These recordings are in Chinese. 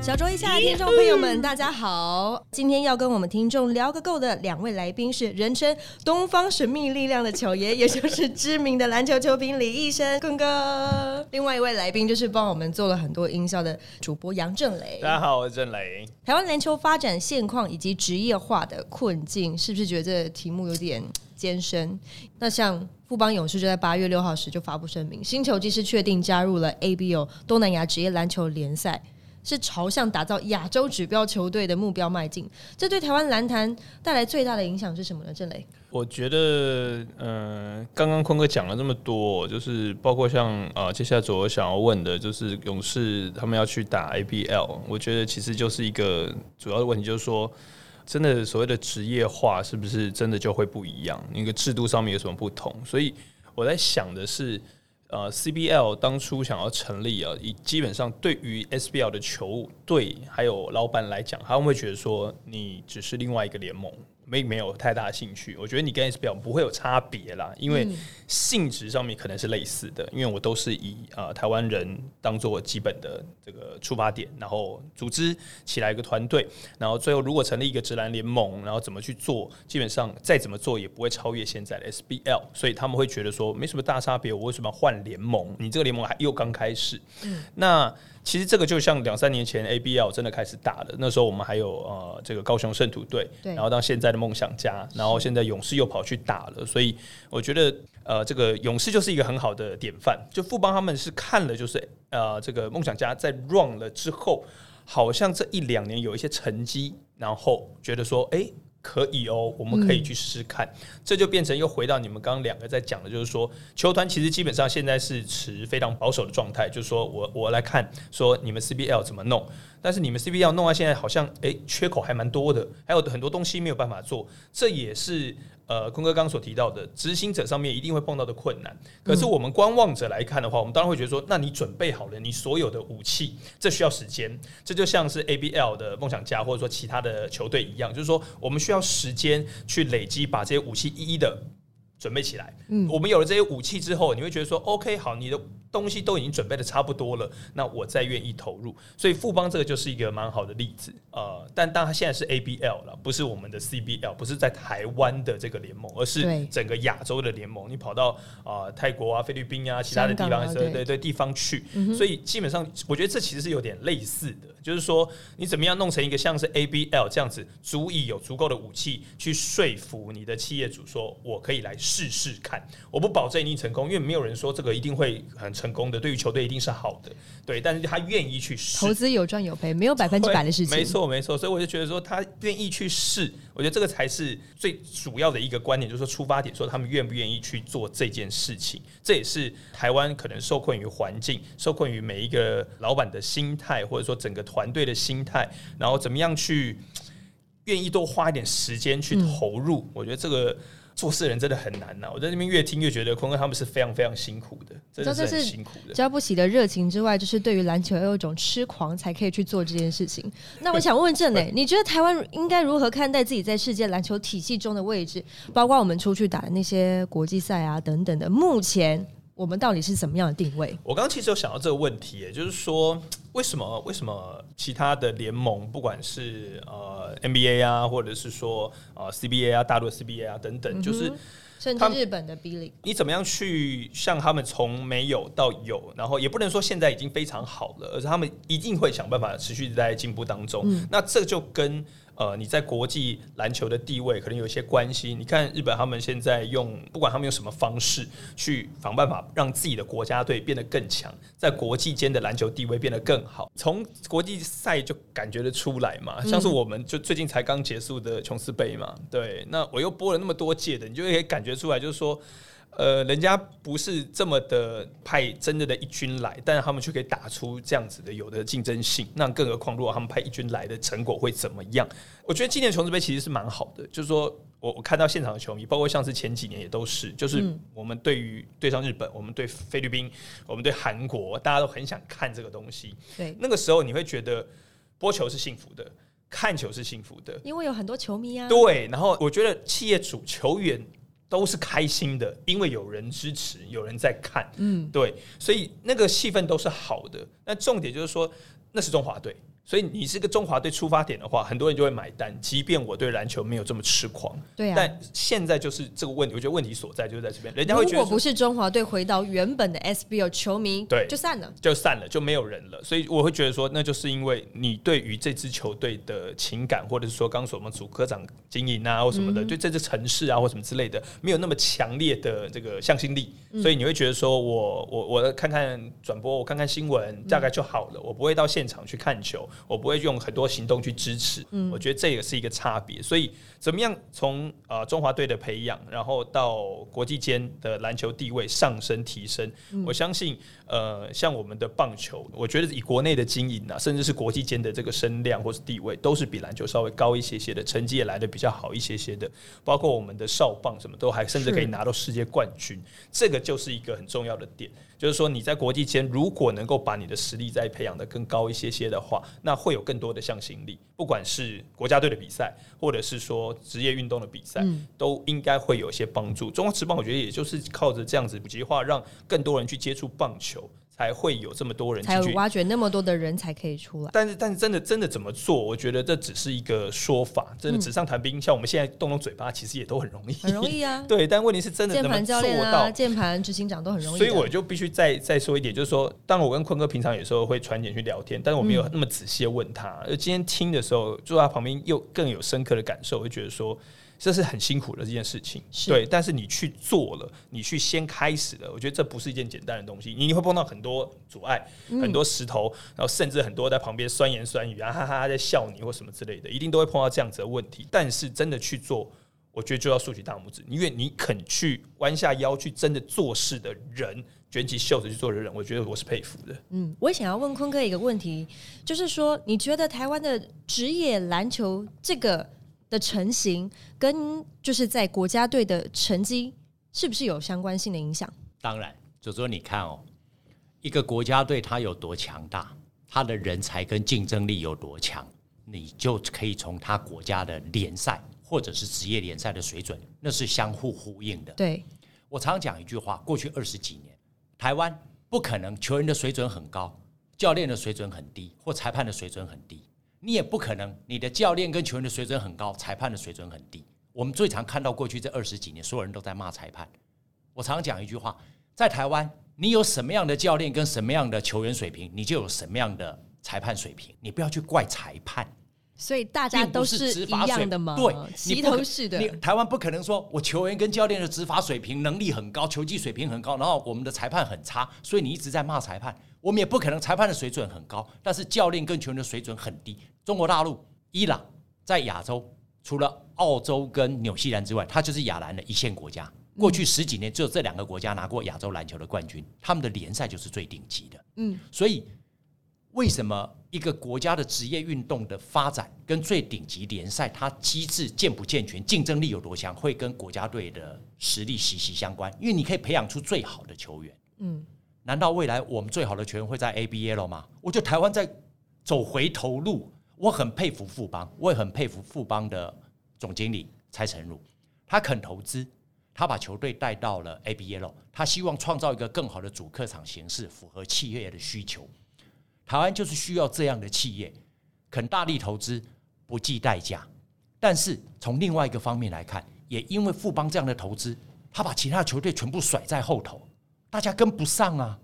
小酌一下，听众朋友们，大家好！今天要跟我们听众聊个够的两位来宾是人称“东方神秘力量”的巧爷，也就是知名的篮球球评李医生坤哥。另外一位来宾就是帮我们做了很多音效的主播杨正雷。大家好，我是振雷。台湾篮球发展现况以及职业化的困境，是不是觉得这题目有点艰深？那像富邦勇士就在八月六号时就发布声明，新球季是确定加入了 ABO 东南亚职业篮球联赛。是朝向打造亚洲指标球队的目标迈进，这对台湾篮坛带来最大的影响是什么呢？郑磊，我觉得，嗯，刚刚坤哥讲了这么多，就是包括像啊，接下来我想要问的，就是勇士他们要去打 ABL，我觉得其实就是一个主要的问题，就是说，真的所谓的职业化是不是真的就会不一样？那个制度上面有什么不同？所以我在想的是。呃，CBL 当初想要成立啊，以基本上对于 SBL 的球队还有老板来讲，他们会觉得说，你只是另外一个联盟。没没有太大的兴趣，我觉得你跟 S 表不会有差别啦，因为性质上面可能是类似的，因为我都是以呃台湾人当做基本的这个出发点，然后组织起来一个团队，然后最后如果成立一个直男联盟，然后怎么去做，基本上再怎么做也不会超越现在的 SBL，所以他们会觉得说没什么大差别，我为什么要换联盟？你这个联盟还又刚开始，嗯，那。其实这个就像两三年前 ABL 真的开始打了，那时候我们还有呃这个高雄圣徒队，然后到现在的梦想家，然后现在勇士又跑去打了，所以我觉得呃这个勇士就是一个很好的典范。就富邦他们是看了就是呃这个梦想家在 run 了之后，好像这一两年有一些成绩，然后觉得说哎。可以哦，我们可以去试试看，这就变成又回到你们刚刚两个在讲的，就是说球团其实基本上现在是持非常保守的状态，就是说我我来看说你们 CBL 怎么弄，但是你们 CBL 弄到现在好像诶缺口还蛮多的，还有很多东西没有办法做，这也是。呃，坤哥刚刚所提到的执行者上面一定会碰到的困难，可是我们观望者来看的话，我们当然会觉得说，那你准备好了你所有的武器，这需要时间，这就像是 ABL 的梦想家或者说其他的球队一样，就是说我们需要时间去累积，把这些武器一一的。准备起来，嗯，我们有了这些武器之后，你会觉得说，OK，好，你的东西都已经准备的差不多了，那我再愿意投入。所以富邦这个就是一个蛮好的例子，呃，但当它现在是 ABL 了，不是我们的 CBL，不是在台湾的这个联盟，而是整个亚洲的联盟。你跑到啊泰国啊、菲律宾啊、其他的地方，对对对，地方去，所以基本上我觉得这其实是有点类似的，就是说你怎么样弄成一个像是 ABL 这样子，足以有足够的武器去说服你的企业主说，我可以来。试试看，我不保证一定成功，因为没有人说这个一定会很成功的。对于球队一定是好的，对，但是他愿意去试。投资有赚有赔，没有百分之百的事情。没错，没错。所以我就觉得说，他愿意去试，我觉得这个才是最主要的一个观点，就是说出发点，说他们愿不愿意去做这件事情。这也是台湾可能受困于环境，受困于每一个老板的心态，或者说整个团队的心态，然后怎么样去愿意多花一点时间去投入。我觉得这个。做事人真的很难呐！我在那边越听越觉得坤哥他们是非常非常辛苦的，真的是很辛苦的。交不起的热情之外，就是对于篮球有一种痴狂，才可以去做这件事情。那我想问郑磊，你觉得台湾应该如何看待自己在世界篮球体系中的位置？包括我们出去打的那些国际赛啊等等的，目前。我们到底是怎么样的定位？我刚刚其实有想到这个问题，也就是说，为什么为什么其他的联盟，不管是呃 NBA 啊，或者是说呃 CBA 啊，大陆 CBA 啊等等，就是甚至日本的 B 力，你怎么样去向他们从没有到有，然后也不能说现在已经非常好了，而是他们一定会想办法持续在进步当中。那这就跟呃，你在国际篮球的地位可能有一些关系。你看日本，他们现在用不管他们用什么方式去想办法让自己的国家队变得更强，在国际间的篮球地位变得更好。从国际赛就感觉得出来嘛，像是我们就最近才刚结束的琼斯杯嘛，对，那我又播了那么多届的，你就可以感觉出来，就是说。呃，人家不是这么的派真的的一军来，但是他们却可以打出这样子的有的竞争性。那更何况，如果他们派一军来的成果会怎么样？我觉得今年琼斯杯其实是蛮好的，就是说我我看到现场的球迷，包括像是前几年也都是，就是我们对于对上日本，我们对菲律宾，我们对韩国，大家都很想看这个东西。对，那个时候你会觉得播球是幸福的，看球是幸福的，因为有很多球迷啊。对，然后我觉得企业主球员。都是开心的，因为有人支持，有人在看，嗯，对，所以那个气氛都是好的。那重点就是说，那是中华队。所以你是个中华队出发点的话，很多人就会买单。即便我对篮球没有这么痴狂，对啊。但现在就是这个问题，我觉得问题所在就是在这边。人家会觉得，如果不是中华队回到原本的 SBL 球迷，对，就散了，就散了，就没有人了。所以我会觉得说，那就是因为你对于这支球队的情感，或者是说刚说我们主科长经营啊，或什么的，对这支城市啊，或什么之类的，没有那么强烈的这个向心力。所以你会觉得说，我我我看看转播，我看看新闻，大概就好了。我不会到现场去看球，我不会用很多。行动去支持，我觉得这也是一个差别。所以，怎么样从呃中华队的培养，然后到国际间的篮球地位上升提升，我相信呃，像我们的棒球，我觉得以国内的经营啊，甚至是国际间的这个声量或是地位，都是比篮球稍微高一些些的，成绩也来的比较好一些些的。包括我们的少棒，什么都还甚至可以拿到世界冠军，这个就是一个很重要的点。就是说，你在国际间如果能够把你的实力再培养的更高一些些的话，那会有更多的向心力。不管是国家队的比赛，或者是说职业运动的比赛，都应该会有一些帮助。中国职棒，我觉得也就是靠着这样子普及化，让更多人去接触棒球。才会有这么多人，才有挖掘那么多的人才可以出来。但是，但是真的真的怎么做？我觉得这只是一个说法，真的纸上谈兵。像我们现在动动嘴巴，其实也都很容易，很容易啊。对，但问题是真的键盘教练啊，键盘执行长都很容易。所以我就必须再再说一点，就是说，当然我跟坤哥平常有时候会传简去聊天，但是我没有那么仔细的问他。而今天听的时候，坐在旁边又更有深刻的感受，就觉得说。这是很辛苦的这件事情，对。但是你去做了，你去先开始了，我觉得这不是一件简单的东西。你会碰到很多阻碍，很多石头，然后甚至很多在旁边酸言酸语啊，哈哈，在笑你或什么之类的，一定都会碰到这样子的问题。但是真的去做，我觉得就要竖起大拇指，因为你肯去弯下腰去真的做事的人，卷起袖子去做的人，我觉得我是佩服的。嗯，我也想要问坤哥一个问题，就是说，你觉得台湾的职业篮球这个？的成型跟就是在国家队的成绩是不是有相关性的影响？当然，就说你看哦，一个国家队它有多强大，它的人才跟竞争力有多强，你就可以从他国家的联赛或者是职业联赛的水准，那是相互呼应的。对我常讲一句话：过去二十几年，台湾不可能球员的水准很高，教练的水准很低，或裁判的水准很低。你也不可能，你的教练跟球员的水准很高，裁判的水准很低。我们最常看到过去这二十几年，所有人都在骂裁判。我常讲一句话，在台湾，你有什么样的教练跟什么样的球员水平，你就有什么样的裁判水平。你不要去怪裁判。所以大家都是一样的吗？对，齐头式的。台湾不可能说我球员跟教练的执法水平能力很高，球技水平很高，然后我们的裁判很差，所以你一直在骂裁判。我们也不可能裁判的水准很高，但是教练跟球员的水准很低。中国大陆、伊朗在亚洲，除了澳洲跟纽西兰之外，它就是亚篮的一线国家。过去十几年，只有这两个国家拿过亚洲篮球的冠军，他们的联赛就是最顶级的。嗯，所以。为什么一个国家的职业运动的发展跟最顶级联赛它机制健不健全、竞争力有多强，会跟国家队的实力息息相关？因为你可以培养出最好的球员。嗯，难道未来我们最好的球员会在 ABL 吗？我觉得台湾在走回头路。我很佩服富邦，我也很佩服富邦的总经理蔡成儒，他肯投资，他把球队带到了 ABL，他希望创造一个更好的主客场形式，符合企业的需求。台湾就是需要这样的企业，肯大力投资，不计代价。但是从另外一个方面来看，也因为富邦这样的投资，他把其他球队全部甩在后头，大家跟不上啊，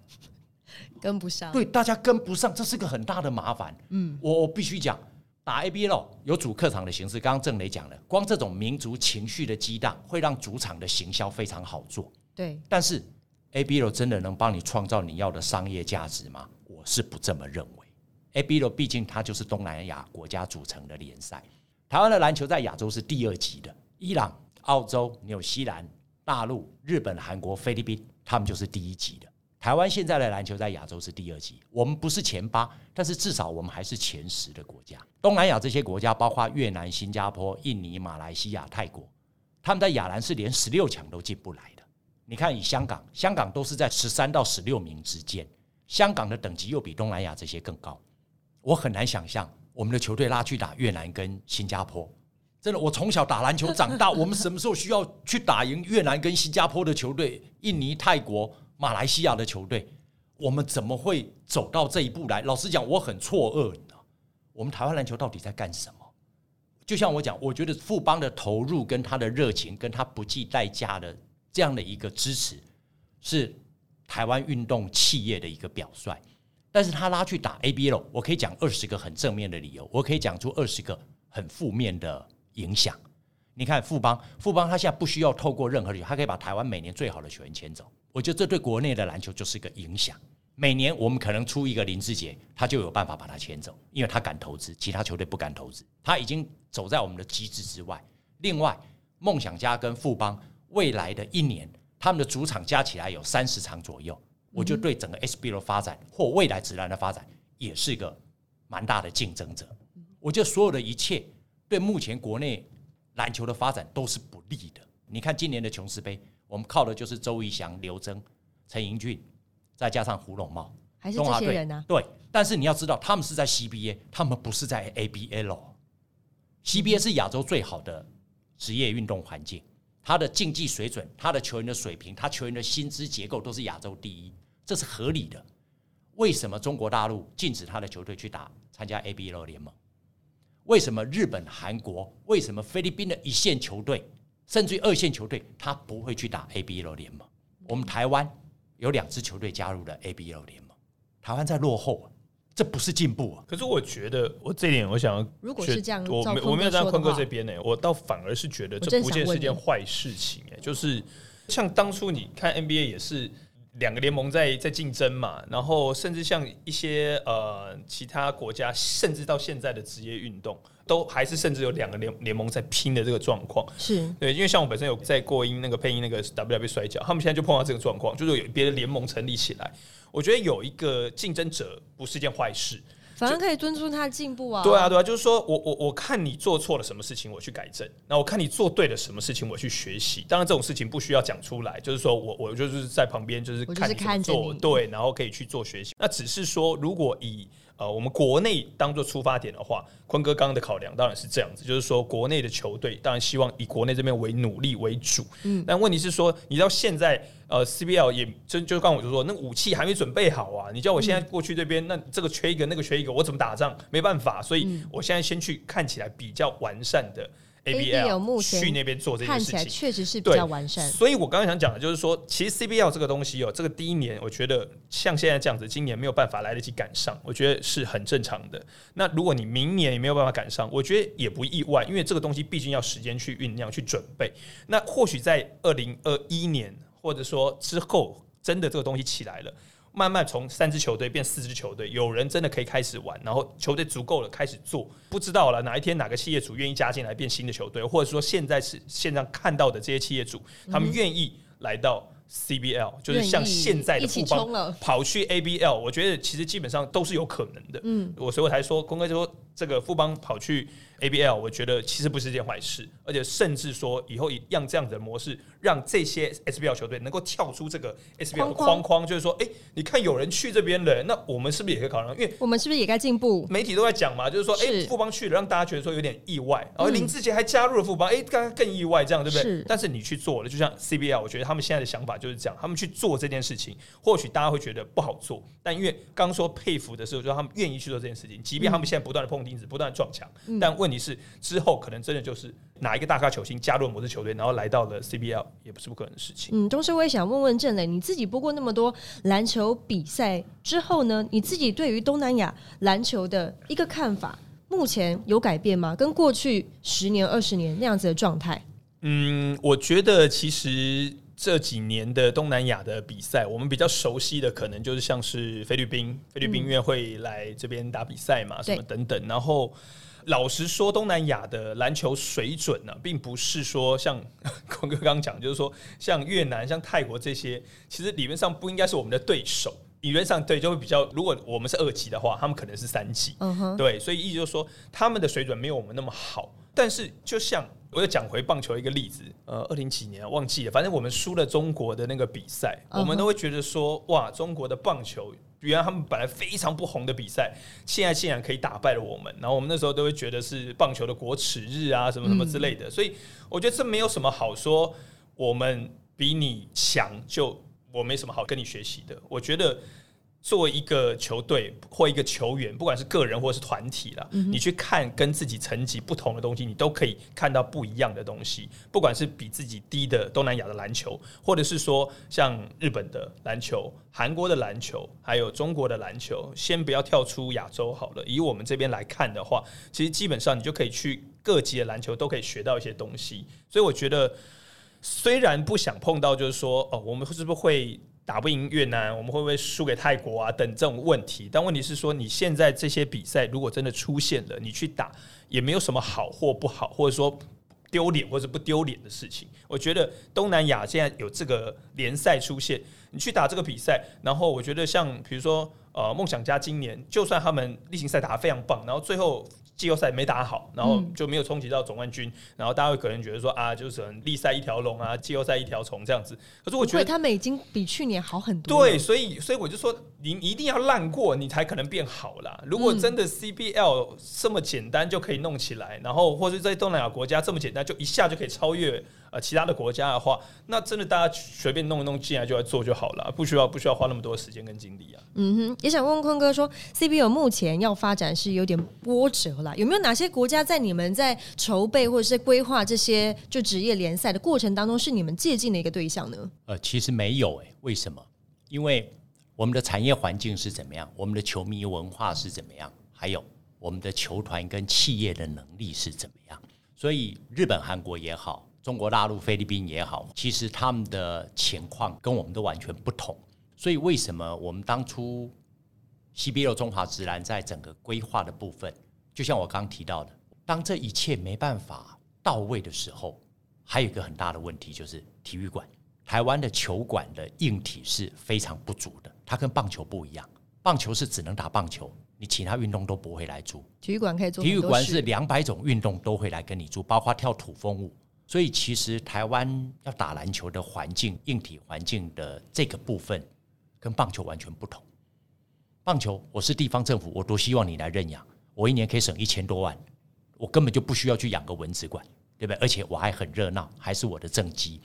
跟不上。对，大家跟不上，这是个很大的麻烦。嗯，我我必须讲，打 ABL 有主客场的形式，刚刚郑雷讲了，光这种民族情绪的激荡，会让主场的行销非常好做。对，但是 ABL 真的能帮你创造你要的商业价值吗？我是不这么认为？ABL 毕竟它就是东南亚国家组成的联赛，台湾的篮球在亚洲是第二级的，伊朗、澳洲、纽西兰、大陆、日本、韩国、菲律宾，他们就是第一级的。台湾现在的篮球在亚洲是第二级，我们不是前八，但是至少我们还是前十的国家。东南亚这些国家，包括越南、新加坡、印尼、马来西亚、泰国，他们在亚篮是连十六强都进不来的。你看，以香港，香港都是在十三到十六名之间。香港的等级又比东南亚这些更高，我很难想象我们的球队拉去打越南跟新加坡，真的，我从小打篮球长大，我们什么时候需要去打赢越南跟新加坡的球队、印尼、泰国、马来西亚的球队？我们怎么会走到这一步来？老实讲，我很错愕。你知道，我们台湾篮球到底在干什么？就像我讲，我觉得富邦的投入、跟他的热情、跟他不计代价的这样的一个支持，是台湾运动企业的一个表率。但是他拉去打 ABL，我可以讲二十个很正面的理由，我可以讲出二十个很负面的。影响，你看富邦，富邦他现在不需要透过任何理由，他可以把台湾每年最好的球员签走。我觉得这对国内的篮球就是一个影响。每年我们可能出一个林志杰，他就有办法把他签走，因为他敢投资，其他球队不敢投资。他已经走在我们的机制之外。另外，梦想家跟富邦未来的一年，他们的主场加起来有三十场左右，我就对整个 SBL 的发展或未来职篮的发展也是一个蛮大的竞争者。我觉得所有的一切。对目前国内篮球的发展都是不利的。你看今年的琼斯杯，我们靠的就是周怡翔、刘铮、陈盈俊，再加上胡龙茂，还是这些人呢？对，但是你要知道，他们是在 CBA，他们不是在 ABL。CBA 是亚洲最好的职业运动环境，他的竞技水准、他的球员的水平、他球员的薪资结构都是亚洲第一，这是合理的。为什么中国大陆禁止他的球队去打参加 ABL 联盟？为什么日本、韩国？为什么菲律宾的一线球队，甚至于二线球队，他不会去打 ABL 联盟？我们台湾有两支球队加入了 ABL 联盟，台湾在落后，这不是进步啊！可是我觉得，我这点我想，如果是这样，我没我没有站在坤哥这边呢，我倒反而是觉得这不见是件坏事情哎，就是像当初你看 NBA 也是。两个联盟在在竞争嘛，然后甚至像一些呃其他国家，甚至到现在的职业运动，都还是甚至有两个联联盟在拼的这个状况。是对，因为像我本身有在过音那个配音那个 WB 摔跤，他们现在就碰到这个状况，就是有别的联盟成立起来。我觉得有一个竞争者不是件坏事。反正可以尊重他的进步啊！对啊，对啊，就是说我我我看你做错了什么事情，我去改正；那我看你做对了什么事情，我去学习。当然，这种事情不需要讲出来，就是说我我就是在旁边，就是看你做对，然后可以去做学习。那只是说，如果以呃，我们国内当做出发点的话，坤哥刚刚的考量当然是这样子，就是说国内的球队当然希望以国内这边为努力为主，嗯，但问题是说，你到现在呃，CBL 也就就刚我就说，那武器还没准备好啊，你叫我现在过去这边，那这个缺一个，那个缺一个，我怎么打仗？没办法，所以我现在先去看起来比较完善的。ABL 去那边做这件事情，确实是比较完善。所以我刚刚想讲的就是说，其实 CBL 这个东西哦，这个第一年我觉得像现在这样子，今年没有办法来得及赶上，我觉得是很正常的。那如果你明年也没有办法赶上，我觉得也不意外，因为这个东西毕竟要时间去酝酿、去准备。那或许在二零二一年，或者说之后，真的这个东西起来了。慢慢从三支球队变四支球队，有人真的可以开始玩，然后球队足够了开始做，不知道了哪一天哪个企业主愿意加进来变新的球队，或者说现在是现在看到的这些企业主，他们愿意来到 CBL，就是像现在的富邦跑去 ABL，我觉得其实基本上都是有可能的。嗯，我所以我才说，公哥就说这个富邦跑去。ABL，我觉得其实不是件坏事，而且甚至说以后一样这样子的模式，让这些 SBL 球队能够跳出这个 SBL 的框框，就是说，哎，你看有人去这边了，那我们是不是也可以考量？因为我们是不是也该进步？媒体都在讲嘛，就是说，哎，富邦去了，让大家觉得说有点意外，然后林志杰还加入了富邦，哎，刚刚更意外，这样对不对？但是你去做了，就像 CBL，我觉得他们现在的想法就是这样，他们去做这件事情，或许大家会觉得不好做，但因为刚说佩服的时候，就他们愿意去做这件事情，即便他们现在不断的碰钉子，不断的撞墙，但问题是之后可能真的就是哪一个大咖球星加入某支球队，然后来到了 CBL，也不是不可能的事情。嗯，同时我也想问问郑磊，你自己播过那么多篮球比赛之后呢，你自己对于东南亚篮球的一个看法，目前有改变吗？跟过去十年、二十年那样子的状态？嗯，我觉得其实这几年的东南亚的比赛，我们比较熟悉的可能就是像是菲律宾，菲律宾因为会来这边打比赛嘛，什么等等，然后。老实说，东南亚的篮球水准呢，并不是说像 坤哥刚刚讲，就是说像越南、像泰国这些，其实理论上不应该是我们的对手。理论上对，就会比较，如果我们是二级的话，他们可能是三级。嗯哼，对，所以意思就是说，他们的水准没有我们那么好。但是，就像我又讲回棒球一个例子，呃，二零几年忘记了，反正我们输了中国的那个比赛，我们都会觉得说，哇，中国的棒球。原来他们本来非常不红的比赛，现在竟然可以打败了我们。然后我们那时候都会觉得是棒球的国耻日啊，什么什么之类的。所以我觉得这没有什么好说，我们比你强，就我没什么好跟你学习的。我觉得。作为一个球队或一个球员，不管是个人或是团体了，你去看跟自己层级不同的东西，你都可以看到不一样的东西。不管是比自己低的东南亚的篮球，或者是说像日本的篮球、韩国的篮球，还有中国的篮球，先不要跳出亚洲好了。以我们这边来看的话，其实基本上你就可以去各级的篮球都可以学到一些东西。所以我觉得，虽然不想碰到，就是说哦，我们是不是会？打不赢越南，我们会不会输给泰国啊？等这种问题，但问题是说，你现在这些比赛如果真的出现了，你去打也没有什么好或不好，或者说丢脸或者不丢脸的事情。我觉得东南亚现在有这个联赛出现，你去打这个比赛，然后我觉得像比如说呃梦想家今年，就算他们例行赛打得非常棒，然后最后。季后赛没打好，然后就没有冲击到总冠军，然后大家会可能觉得说啊，就是可能例赛一条龙啊，季后赛一条虫这样子。可是我觉得他们已经比去年好很多。对，所以所以我就说，你一定要烂过，你才可能变好啦。如果真的 CBL 这么简单就可以弄起来，然后或者在东南亚国家这么简单就一下就可以超越。呃，其他的国家的话，那真的大家随便弄一弄进来就来做就好了，不需要不需要花那么多时间跟精力啊。嗯哼，也想问问坤哥说，CBL 目前要发展是有点波折了，有没有哪些国家在你们在筹备或者是规划这些就职业联赛的过程当中，是你们借鉴的一个对象呢？呃，其实没有诶，为什么？因为我们的产业环境是怎么样，我们的球迷文化是怎么样，还有我们的球团跟企业的能力是怎么样，所以日本、韩国也好。中国大陆、菲律宾也好，其实他们的情况跟我们都完全不同。所以，为什么我们当初 CBL 中华职篮在整个规划的部分，就像我刚提到的，当这一切没办法到位的时候，还有一个很大的问题就是体育馆。台湾的球馆的硬体是非常不足的，它跟棒球不一样。棒球是只能打棒球，你其他运动都不会来租。体育馆可以做，体育馆是两百种运动都会来跟你租，包括跳土风舞。所以，其实台湾要打篮球的环境、硬体环境的这个部分，跟棒球完全不同。棒球，我是地方政府，我多希望你来认养，我一年可以省一千多万，我根本就不需要去养个蚊子馆，对不对？而且我还很热闹，还是我的政绩。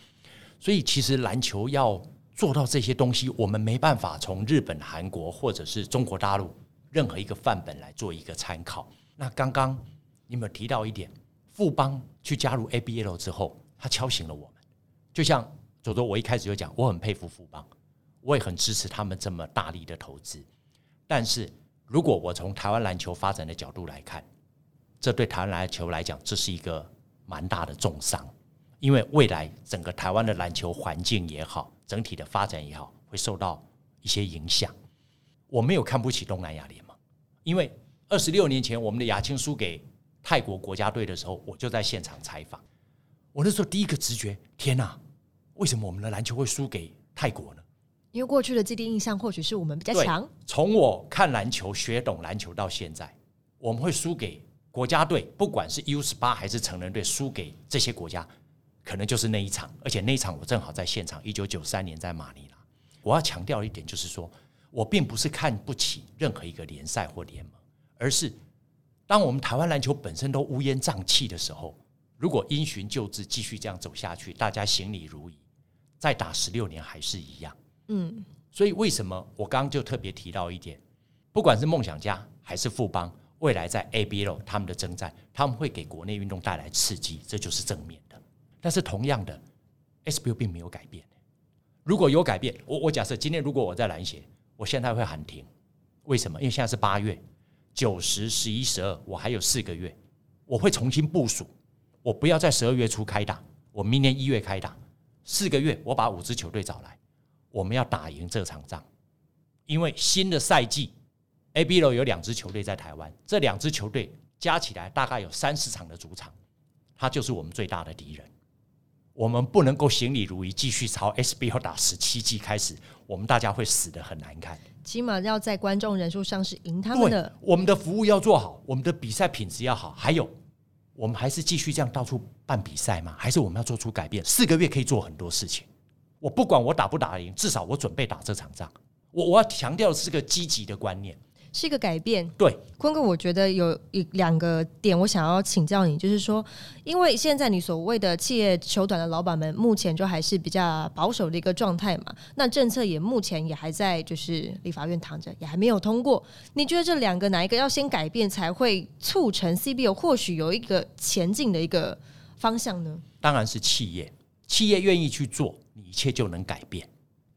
所以，其实篮球要做到这些东西，我们没办法从日本、韩国或者是中国大陆任何一个范本来做一个参考。那刚刚你有没有提到一点？富邦去加入 ABL 之后，他敲醒了我们。就像左左，我一开始就讲，我很佩服富邦，我也很支持他们这么大力的投资。但是如果我从台湾篮球发展的角度来看，这对台湾篮球来讲，这是一个蛮大的重伤，因为未来整个台湾的篮球环境也好，整体的发展也好，会受到一些影响。我没有看不起东南亚联盟，因为二十六年前我们的亚青输给。泰国国家队的时候，我就在现场采访。我那时候第一个直觉，天哪，为什么我们的篮球会输给泰国呢？因为过去的既定印象或许是我们比较强。从我看篮球、学懂篮球到现在，我们会输给国家队，不管是 U 十八还是成人队，输给这些国家，可能就是那一场。而且那一场我正好在现场，一九九三年在马尼拉。我要强调一点，就是说我并不是看不起任何一个联赛或联盟，而是。当我们台湾篮球本身都乌烟瘴气的时候，如果因循旧制继续这样走下去，大家行礼如仪，再打十六年还是一样。嗯，所以为什么我刚刚就特别提到一点，不管是梦想家还是富邦，未来在 ABL 他们的征战，他们会给国内运动带来刺激，这就是正面的。但是同样的，SBU 并没有改变。如果有改变，我我假设今天如果我在篮协，我现在会喊停。为什么？因为现在是八月。九十、十一、十二，我还有四个月，我会重新部署。我不要在十二月初开打，我明年一月开打，四个月，我把五支球队找来，我们要打赢这场仗。因为新的赛季，ABL 有两支球队在台湾，这两支球队加起来大概有三十场的主场，它就是我们最大的敌人。我们不能够行礼如仪，继续朝 SBL 打十七季开始，我们大家会死的很难看。起码要在观众人数上是赢他们的。我们的服务要做好，我们的比赛品质要好，还有我们还是继续这样到处办比赛吗？还是我们要做出改变？四个月可以做很多事情。我不管我打不打赢，至少我准备打这场仗。我我要强调的是个积极的观念。是一个改变。对，坤哥，我觉得有一两个点，我想要请教你，就是说，因为现在你所谓的企业球团的老板们，目前就还是比较保守的一个状态嘛，那政策也目前也还在就是立法院躺着，也还没有通过。你觉得这两个哪一个要先改变，才会促成 CBO 或许有一个前进的一个方向呢？当然是企业，企业愿意去做，你一切就能改变。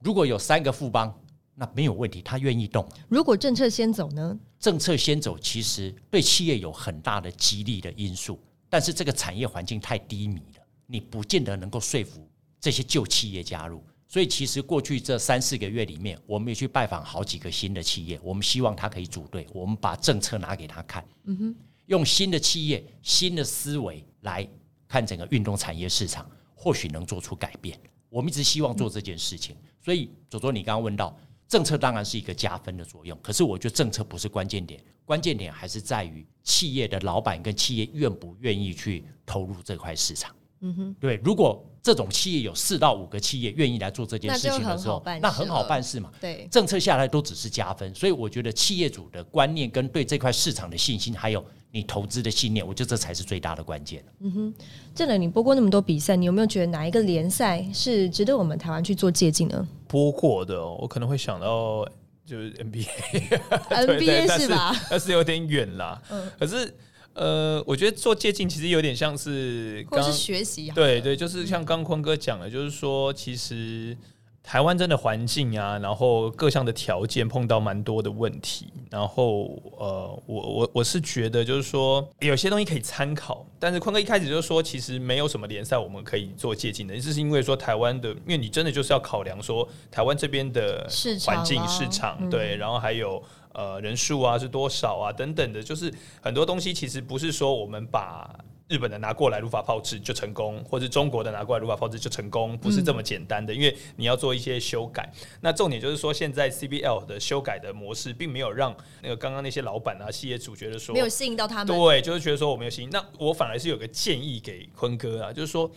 如果有三个富邦。那没有问题，他愿意动。如果政策先走呢？政策先走，其实对企业有很大的激励的因素，但是这个产业环境太低迷了，你不见得能够说服这些旧企业加入。所以，其实过去这三四个月里面，我们也去拜访好几个新的企业，我们希望他可以组队，我们把政策拿给他看，嗯哼，用新的企业、新的思维来看整个运动产业市场，或许能做出改变。我们一直希望做这件事情。所以，左左，你刚刚问到。政策当然是一个加分的作用，可是我觉得政策不是关键点，关键点还是在于企业的老板跟企业愿不愿意去投入这块市场。嗯哼，对，如果这种企业有四到五个企业愿意来做这件事情的时候，那很好办事嘛。对，政策下来都只是加分，所以我觉得企业主的观念跟对这块市场的信心，还有你投资的信念，我觉得这才是最大的关键。嗯哼，郑磊，你播过那么多比赛，你有没有觉得哪一个联赛是值得我们台湾去做借鉴呢？播过的，我可能会想到就是 NBA，NBA 是吧？但是有点远啦。嗯，可是。呃，我觉得做借鉴其实有点像是，或是学习。对对，就是像刚坤哥讲的，就是说，其实台湾真的环境啊，然后各项的条件碰到蛮多的问题。然后呃，我我我是觉得，就是说有些东西可以参考。但是坤哥一开始就说，其实没有什么联赛我们可以做借鉴的，这是因为说台湾的，因为你真的就是要考量说台湾这边的环境市场，对，然后还有。呃，人数啊是多少啊？等等的，就是很多东西其实不是说我们把日本的拿过来如法炮制就成功，或者中国的拿过来如法炮制就成功，不是这么简单的。因为你要做一些修改。那重点就是说，现在 CBL 的修改的模式，并没有让那个刚刚那些老板啊、企业主觉得说没有吸引到他们。对，就是觉得说我没有吸引。那我反而是有个建议给坤哥啊，就是说。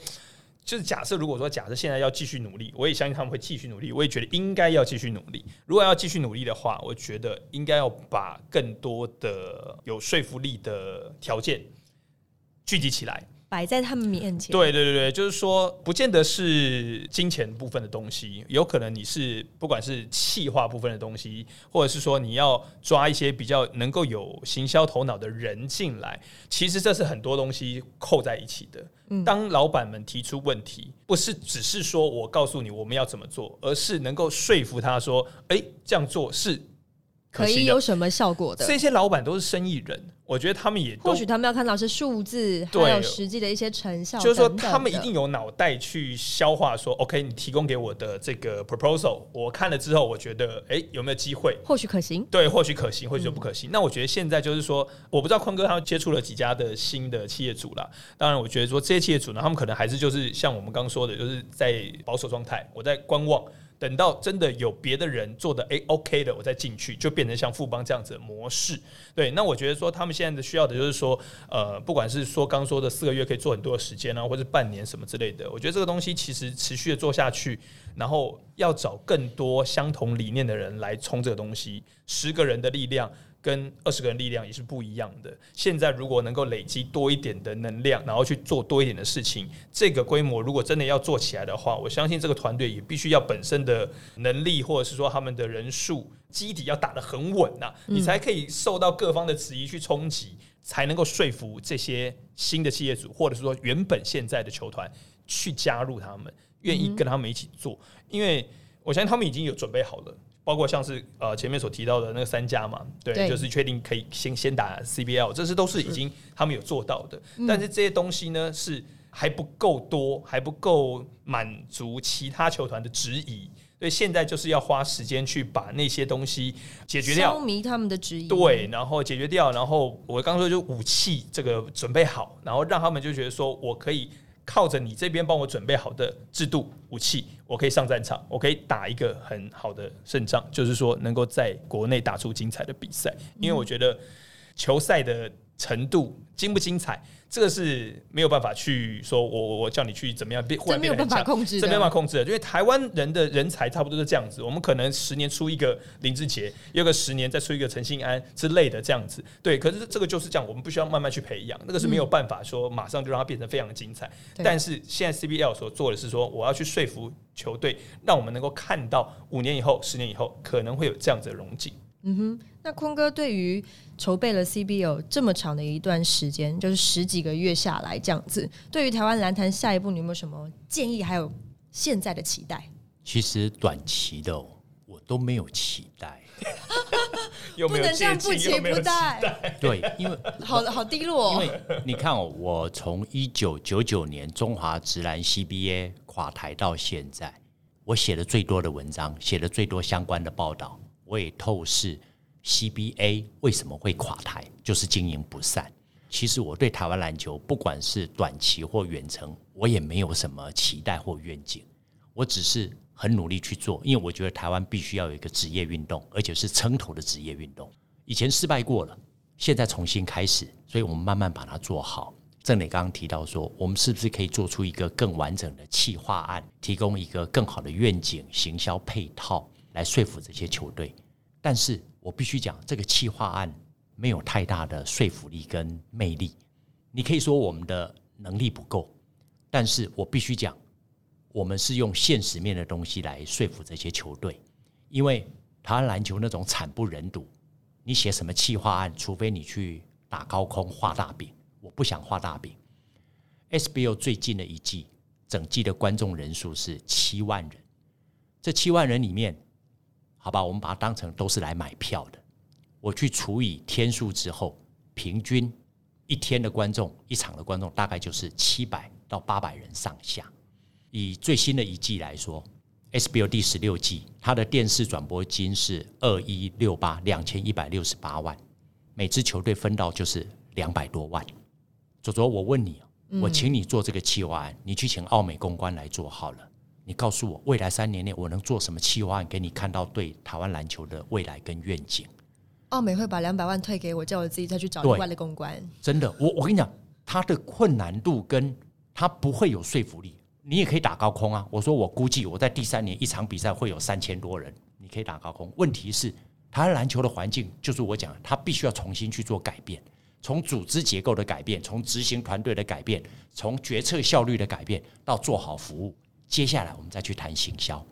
就是假设，如果说假设现在要继续努力，我也相信他们会继续努力。我也觉得应该要继续努力。如果要继续努力的话，我觉得应该要把更多的有说服力的条件聚集起来。摆在他们面前。对对对对，就是说，不见得是金钱部分的东西，有可能你是不管是气化部分的东西，或者是说你要抓一些比较能够有行销头脑的人进来，其实这是很多东西扣在一起的。当老板们提出问题，不是只是说我告诉你我们要怎么做，而是能够说服他说，哎，这样做是。可以有什么效果的？这些老板都是生意人，我觉得他们也或许他们要看到是数字，还有实际的一些成效。就是说，他们一定有脑袋去消化。说，OK，你提供给我的这个 proposal，我看了之后，我觉得，哎，有没有机会？或许可行。对，或许可行，或许不可行。那我觉得现在就是说，我不知道坤哥他接触了几家的新的企业主了。当然，我觉得说这些企业主呢，他们可能还是就是像我们刚刚说的，就是在保守状态，我在观望。等到真的有别的人做的诶 OK 的，我再进去，就变成像富邦这样子的模式。对，那我觉得说他们现在的需要的就是说，呃，不管是说刚说的四个月可以做很多的时间啊，或者半年什么之类的，我觉得这个东西其实持续的做下去，然后要找更多相同理念的人来冲这个东西，十个人的力量。跟二十个人力量也是不一样的。现在如果能够累积多一点的能量，然后去做多一点的事情，这个规模如果真的要做起来的话，我相信这个团队也必须要本身的能力，或者是说他们的人数基底要打得很稳呐，你才可以受到各方的质疑去冲击，才能够说服这些新的企业主，或者是说原本现在的球团去加入他们，愿意跟他们一起做，因为我相信他们已经有准备好了。包括像是呃前面所提到的那个三家嘛，对，就是确定可以先先打 CBL，这是都是已经他们有做到的。但是这些东西呢是还不够多，还不够满足其他球团的质疑，所以现在就是要花时间去把那些东西解决掉，消弭他们的质疑。对，然后解决掉，然后我刚说就武器这个准备好，然后让他们就觉得说我可以。靠着你这边帮我准备好的制度武器，我可以上战场，我可以打一个很好的胜仗，就是说能够在国内打出精彩的比赛。因为我觉得球赛的程度精不精彩，这个是没有办法去说我我我叫你去怎么样变，忽然这没有办法变得很强控制的，这没办法控制的，因为台湾人的人才差不多是这样子。我们可能十年出一个林志杰，有个十年再出一个陈信安之类的这样子。对，可是这个就是这样，我们不需要慢慢去培养，那个是没有办法说马上就让它变成非常精彩。对但是现在 CBL 所做的是说，我要去说服球队，让我们能够看到五年以后、十年以后可能会有这样子的融景。那坤哥对于筹备了 CBO 这么长的一段时间，就是十几个月下来这样子，对于台湾篮坛下一步，你有没有什么建议？还有现在的期待？其实短期的、哦、我都没有期待，有没有不能这样？不期有有期不待待？对，因为 好好低落、哦。因为你看哦，我从一九九九年中华直男 CBA 垮台到现在，我写的最多的文章，写的最多相关的报道，我也透视 CBA 为什么会垮台，就是经营不善。其实我对台湾篮球，不管是短期或远程，我也没有什么期待或愿景，我只是很努力去做，因为我觉得台湾必须要有一个职业运动，而且是撑头的职业运动。以前失败过了，现在重新开始，所以我们慢慢把它做好。郑磊刚刚提到说，我们是不是可以做出一个更完整的企划案，提供一个更好的愿景、行销配套，来说服这些球队？但是我必须讲，这个企划案没有太大的说服力跟魅力。你可以说我们的能力不够，但是我必须讲，我们是用现实面的东西来说服这些球队，因为台湾篮球那种惨不忍睹，你写什么企划案，除非你去打高空画大饼，我不想画大饼。SBO 最近的一季，整季的观众人数是七万人，这七万人里面，好吧，我们把它当成都是来买票的，我去除以天数之后，平均一天的观众，一场的观众大概就是七百到八百人上下。以最新的一季来说，SBO 第十六季，它的电视转播金是二一六八两千一百六十八万，每支球队分到就是两百多万。左左，我问你，我请你做这个企划案，你去请奥美公关来做好了。你告诉我，未来三年内我能做什么企划案，给你看到对台湾篮球的未来跟愿景？奥美会把两百万退给我，叫我自己再去找对另外的公关。真的，我我跟你讲，他的困难度跟他不会有说服力。你也可以打高空啊，我说我估计我在第三年一场比赛会有三千多人，你可以打高空。问题是，台湾篮球的环境就是我讲的，它必须要重新去做改变，从组织结构的改变，从执行团队的改变，从决策效率的改变，到做好服务。接下来我们再去谈行销，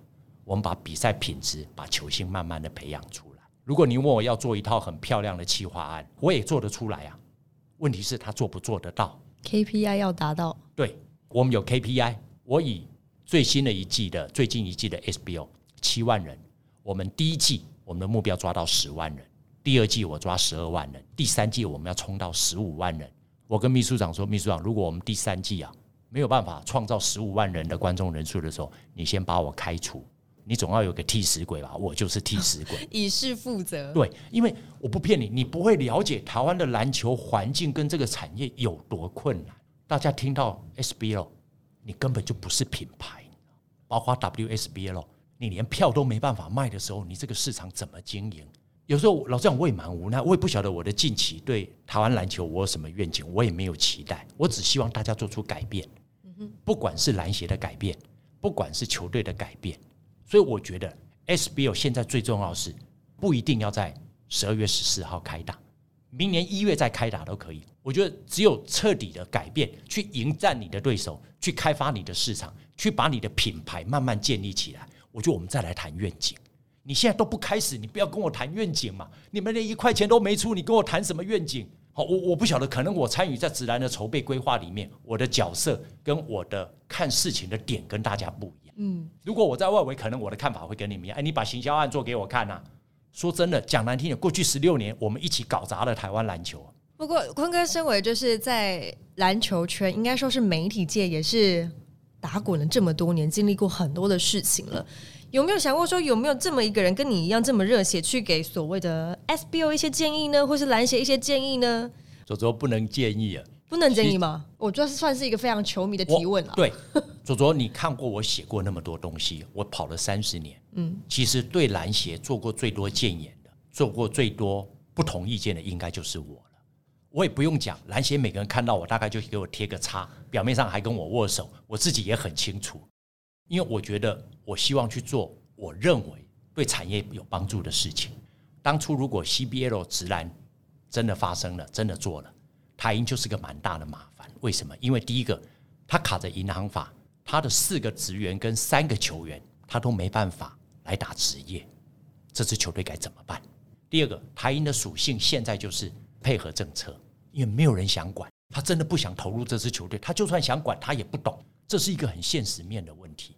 我们把比赛品质、把球星慢慢的培养出来。如果你问我要做一套很漂亮的企划案，我也做得出来啊。问题是他做不做得到？KPI 要达到，对我们有 KPI，我以最新的一季的最近一季的 SBO 七万人，我们第一季我们的目标抓到十万人，第二季我抓十二万人，第三季我们要冲到十五万人。我跟秘书长说，秘书长，如果我们第三季啊没有办法创造十五万人的观众人数的时候，你先把我开除，你总要有个替死鬼吧？我就是替死鬼。以示负责。对，因为我不骗你，你不会了解台湾的篮球环境跟这个产业有多困难。大家听到 SBL，你根本就不是品牌，包括 WSBL，你连票都没办法卖的时候，你这个市场怎么经营？有时候老这样我也蛮无奈，我也不晓得我的近期对台湾篮球我有什么愿景，我也没有期待，我只希望大家做出改变，不管是篮协的改变，不管是球队的改变，所以我觉得 SBL 现在最重要是不一定要在十二月十四号开打，明年一月再开打都可以。我觉得只有彻底的改变，去迎战你的对手，去开发你的市场，去把你的品牌慢慢建立起来。我觉得我们再来谈愿景。你现在都不开始，你不要跟我谈愿景嘛！你们连一块钱都没出，你跟我谈什么愿景？好，我我不晓得，可能我参与在直男的筹备规划里面，我的角色跟我的看事情的点跟大家不一样。嗯，如果我在外围，可能我的看法会跟你们一样。哎，你把行销案做给我看呐、说真的，讲难听点，过去十六年我们一起搞砸了台湾篮球。不过坤哥身为就是在篮球圈，应该说是媒体界也是打滚了这么多年，经历过很多的事情了。有没有想过说，有没有这么一个人跟你一样这么热血，去给所谓的 SBO 一些建议呢，或是篮协一些建议呢？左左不能建议啊，不能建议吗？我觉得算是一个非常球迷的提问了。对，左左，你看过我写过那么多东西，我跑了三十年，嗯，其实对篮协做过最多建言的，做过最多不同意见的，应该就是我了。我也不用讲，篮协每个人看到我，大概就给我贴个叉，表面上还跟我握手，我自己也很清楚，因为我觉得我希望去做我认为对产业有帮助的事情。当初如果 CBL 直篮真的发生了，真的做了，台银就是个蛮大的麻烦。为什么？因为第一个，他卡着银行法，他的四个职员跟三个球员，他都没办法来打职业，这支球队该怎么办？第二个，台银的属性现在就是配合政策。因为没有人想管，他真的不想投入这支球队。他就算想管，他也不懂，这是一个很现实面的问题。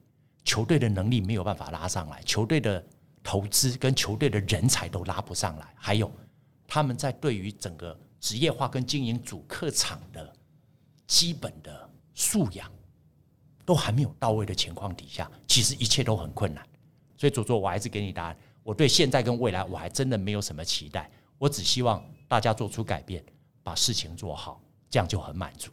球队的能力没有办法拉上来，球队的投资跟球队的人才都拉不上来，还有他们在对于整个职业化跟经营主客场的基本的素养都还没有到位的情况底下，其实一切都很困难。所以，左左，我还是给你答案。我对现在跟未来，我还真的没有什么期待。我只希望大家做出改变。把事情做好，这样就很满足。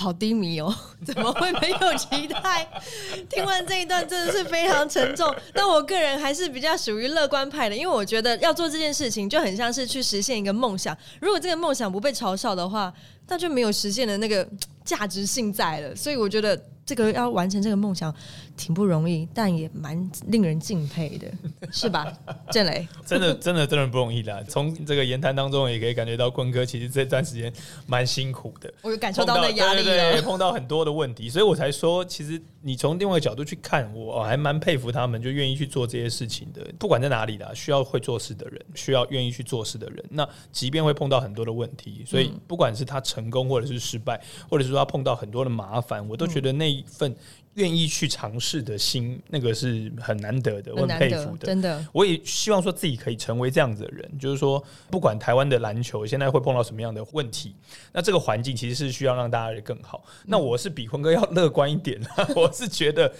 好低迷哦，怎么会没有期待？听完这一段真的是非常沉重。但我个人还是比较属于乐观派的，因为我觉得要做这件事情就很像是去实现一个梦想。如果这个梦想不被嘲笑的话，那就没有实现的那个 价值性在了。所以我觉得。这个要完成这个梦想挺不容易，但也蛮令人敬佩的，是吧？郑雷，真的真的真的不容易的。从这个言谈当中也可以感觉到坤哥其实这段时间蛮辛苦的，我有感受到那压力，对，碰到很多的问题，所以我才说，其实你从另外一个角度去看，我还蛮佩服他们，就愿意去做这些事情的。不管在哪里的，需要会做事的人，需要愿意去做事的人，那即便会碰到很多的问题，所以不管是他成功或者是失败，或者是说他碰到很多的麻烦，我都觉得那。一份愿意去尝试的心，那个是很难得的，我很佩服的。真的，我也希望说自己可以成为这样子的人。就是说，不管台湾的篮球现在会碰到什么样的问题，那这个环境其实是需要让大家更好。那我是比坤哥要乐观一点，我是觉得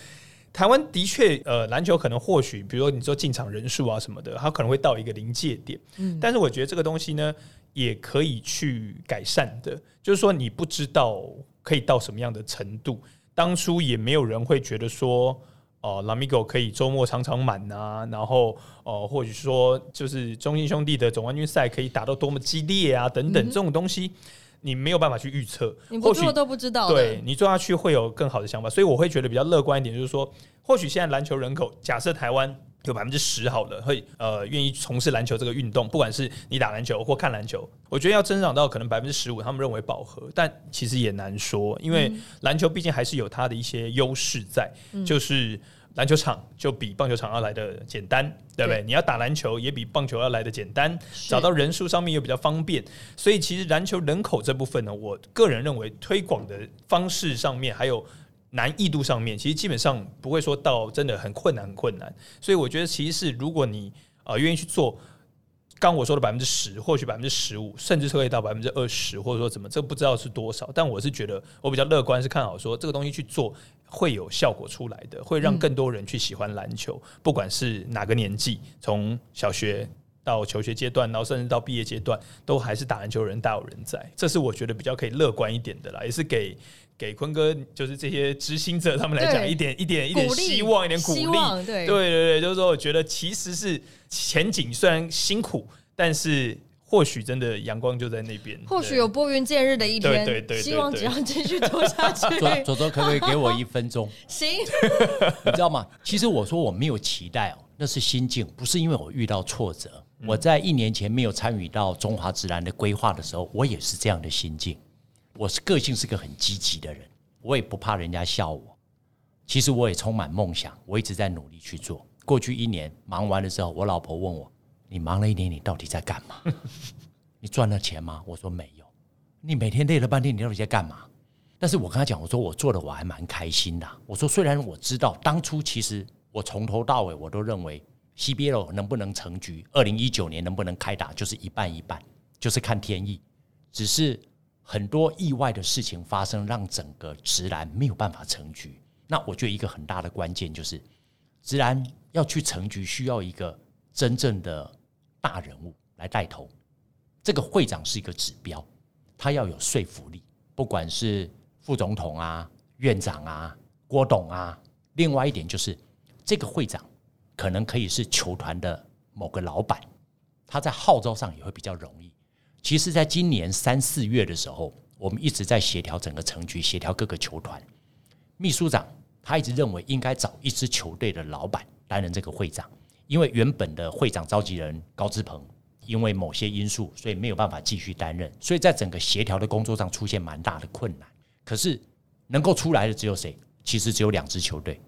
台湾的确，呃，篮球可能或许，比如说你说进场人数啊什么的，它可能会到一个临界点。嗯，但是我觉得这个东西呢，也可以去改善的。就是说，你不知道可以到什么样的程度。当初也没有人会觉得说，哦，拉米狗可以周末常常满啊，然后哦，或者说就是中信兄弟的总冠军赛可以打到多么激烈啊，等等这种东西，你没有办法去预测，你不做都不知道。对你做下去会有更好的想法，所以我会觉得比较乐观一点，就是说，或许现在篮球人口，假设台湾。有百分之十好了，会呃愿意从事篮球这个运动，不管是你打篮球或看篮球，我觉得要增长到可能百分之十五，他们认为饱和，但其实也难说，因为篮球毕竟还是有它的一些优势在，就是篮球场就比棒球场要来的简单，对不对？你要打篮球也比棒球要来的简单，找到人数上面又比较方便，所以其实篮球人口这部分呢，我个人认为推广的方式上面还有。难易度上面，其实基本上不会说到真的很困难很困难，所以我觉得其实是如果你呃愿意去做，刚我说的百分之十，或许百分之十五，甚至可以到百分之二十，或者说怎么，这不知道是多少，但我是觉得我比较乐观，是看好说这个东西去做会有效果出来的，会让更多人去喜欢篮球，不管是哪个年纪，从小学到求学阶段，然后甚至到毕业阶段，都还是打篮球人大有人在，这是我觉得比较可以乐观一点的啦，也是给。给坤哥就是这些执行者他们来讲一点一点一点希望一点鼓励，对对对对，就是说我觉得其实是前景虽然辛苦，但是或许真的阳光就在那边，或许有拨云见日的一天。对对对，希望只要继续做下去。左左可不可以给我一分钟？行，你知道吗？其实我说我没有期待哦，那是心境，不是因为我遇到挫折。我在一年前没有参与到中华自然的规划的时候，我也是这样的心境。我是个性是个很积极的人，我也不怕人家笑我。其实我也充满梦想，我一直在努力去做。过去一年忙完的时候，我老婆问我：“你忙了一年，你到底在干嘛？你赚了钱吗？”我说：“没有。”你每天累了半天，你到底在干嘛？但是我跟他讲，我说我做的我还蛮开心的。我说虽然我知道当初其实我从头到尾我都认为 CBL 能不能成局，二零一九年能不能开打，就是一半一半，就是看天意。只是。很多意外的事情发生，让整个直男没有办法成局。那我觉得一个很大的关键就是，直男要去成局，需要一个真正的大人物来带头。这个会长是一个指标，他要有说服力。不管是副总统啊、院长啊、郭董啊，另外一点就是，这个会长可能可以是球团的某个老板，他在号召上也会比较容易。其实在今年三四月的时候，我们一直在协调整个城局，协调各个球团。秘书长他一直认为应该找一支球队的老板担任这个会长，因为原本的会长召集人高志鹏因为某些因素，所以没有办法继续担任，所以在整个协调的工作上出现蛮大的困难。可是能够出来的只有谁？其实只有两支球队，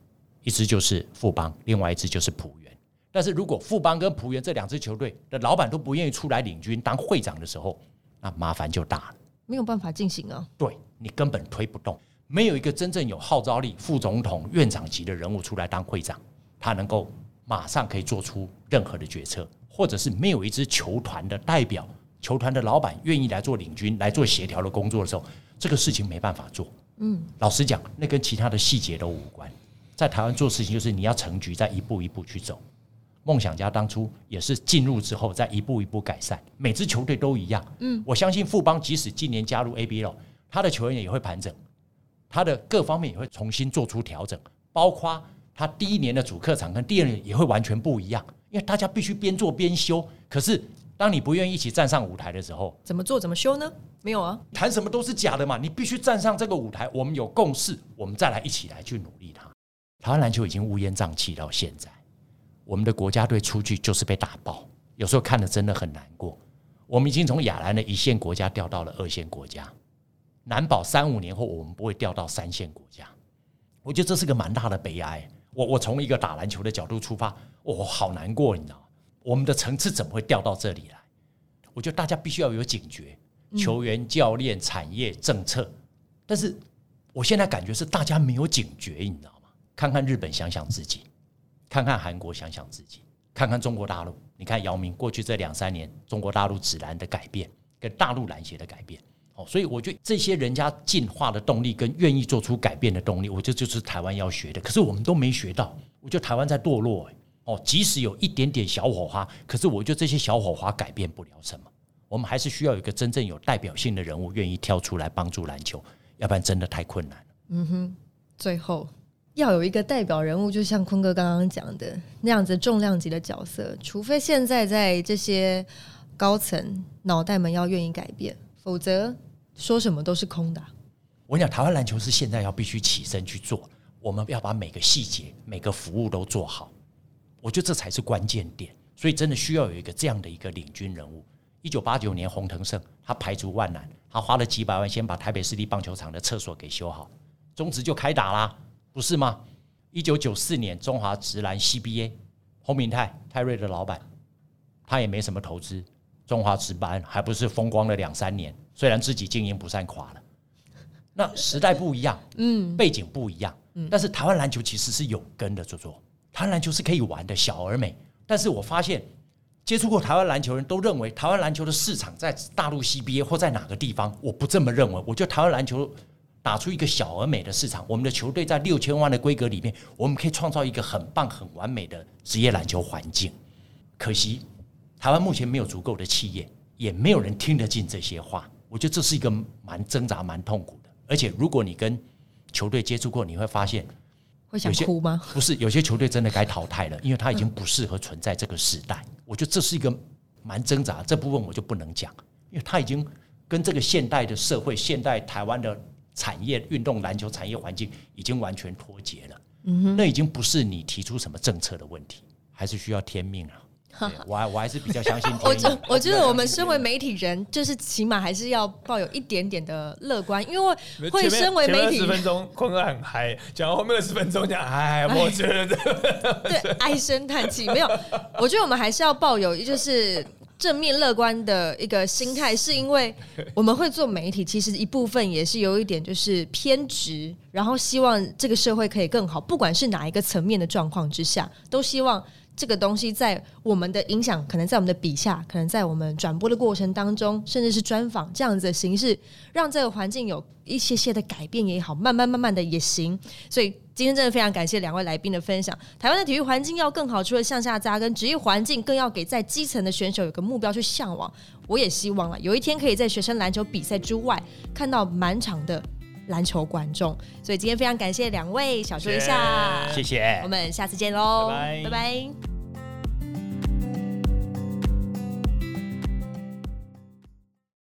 一支就是富邦，另外一支就是浦原。但是如果富邦跟浦原这两支球队的老板都不愿意出来领军当会长的时候，那麻烦就大了。没有办法进行啊。对你根本推不动，没有一个真正有号召力、副总统、院长级的人物出来当会长，他能够马上可以做出任何的决策，或者是没有一支球团的代表、球团的老板愿意来做领军、来做协调的工作的时候，这个事情没办法做。嗯，老实讲，那跟其他的细节都无关。在台湾做事情，就是你要成局，再一步一步去走。梦想家当初也是进入之后，再一步一步改善。每支球队都一样。嗯，我相信富邦即使今年加入 ABL，他的球员也会盘整，他的各方面也会重新做出调整，包括他第一年的主客场跟第二年也会完全不一样，因为大家必须边做边修。可是当你不愿意一起站上舞台的时候，怎么做怎么修呢？没有啊，谈什么都是假的嘛。你必须站上这个舞台，我们有共识，我们再来一起来去努力它。台湾篮球已经乌烟瘴气到现在。我们的国家队出去就是被打爆，有时候看的真的很难过。我们已经从亚兰的一线国家掉到了二线国家，难保三五年后我们不会掉到三线国家。我觉得这是个蛮大的悲哀。我我从一个打篮球的角度出发，我好难过，你知道我们的层次怎么会掉到这里来？我觉得大家必须要有警觉，球员、教练、产业、政策。但是我现在感觉是大家没有警觉，你知道吗？看看日本，想想自己。看看韩国，想想自己；看看中国大陆，你看姚明过去这两三年中国大陆指篮的改变，跟大陆篮协的改变，哦，所以我觉得这些人家进化的动力跟愿意做出改变的动力，我觉得就是台湾要学的。可是我们都没学到，我觉得台湾在堕落。哦，即使有一点点小火花，可是我觉得这些小火花改变不了什么。我们还是需要有一个真正有代表性的人物愿意跳出来帮助篮球，要不然真的太困难了。嗯哼，最后。要有一个代表人物，就像坤哥刚刚讲的那样子重量级的角色，除非现在在这些高层脑袋们要愿意改变，否则说什么都是空的。我跟你讲台湾篮球是现在要必须起身去做，我们要把每个细节、每个服务都做好，我觉得这才是关键点。所以真的需要有一个这样的一个领军人物。一九八九年洪腾胜他排除万难，他花了几百万先把台北市立棒球场的厕所给修好，中职就开打啦。不是吗？一九九四年，中华直男 CBA，洪明泰泰瑞的老板，他也没什么投资，中华直班还不是风光了两三年，虽然自己经营不善垮了。那时代不一样，嗯，背景不一样，嗯，但是台湾篮球其实是有根的，做做台湾篮球是可以玩的，小而美。但是我发现接触过台湾篮球人都认为台湾篮球的市场在大陆 CBA 或在哪个地方，我不这么认为，我觉得台湾篮球。打出一个小而美的市场，我们的球队在六千万的规格里面，我们可以创造一个很棒、很完美的职业篮球环境。可惜，台湾目前没有足够的企业，也没有人听得进这些话。我觉得这是一个蛮挣扎、蛮痛苦的。而且，如果你跟球队接触过，你会发现，会想哭吗？不是，有些球队真的该淘汰了，因为他已经不适合存在这个时代。我觉得这是一个蛮挣扎，这部分我就不能讲，因为他已经跟这个现代的社会、现代台湾的。产业运动篮球产业环境已经完全脱节了，那已经不是你提出什么政策的问题，还是需要天命啊！我还我还是比较相信。我觉我觉得我们身为媒体人，就是起码还是要抱有一点点的乐观，因为会身为媒体十分钟坤哥很嗨，讲后面的十分钟讲哎，我觉得对唉声叹气没有。我觉得我们还是要抱有就是。正面乐观的一个心态，是因为 我们会做媒体，其实一部分也是有一点就是偏执，然后希望这个社会可以更好，不管是哪一个层面的状况之下，都希望。这个东西在我们的影响，可能在我们的笔下，可能在我们转播的过程当中，甚至是专访这样子的形式，让这个环境有一些些的改变也好，慢慢慢慢的也行。所以今天真的非常感谢两位来宾的分享。台湾的体育环境要更好，除了向下扎根，职业环境更要给在基层的选手有个目标去向往。我也希望啊，有一天可以在学生篮球比赛之外看到满场的。篮球观众，所以今天非常感谢两位，小说一下，谢谢，我们下次见喽，拜。拜拜。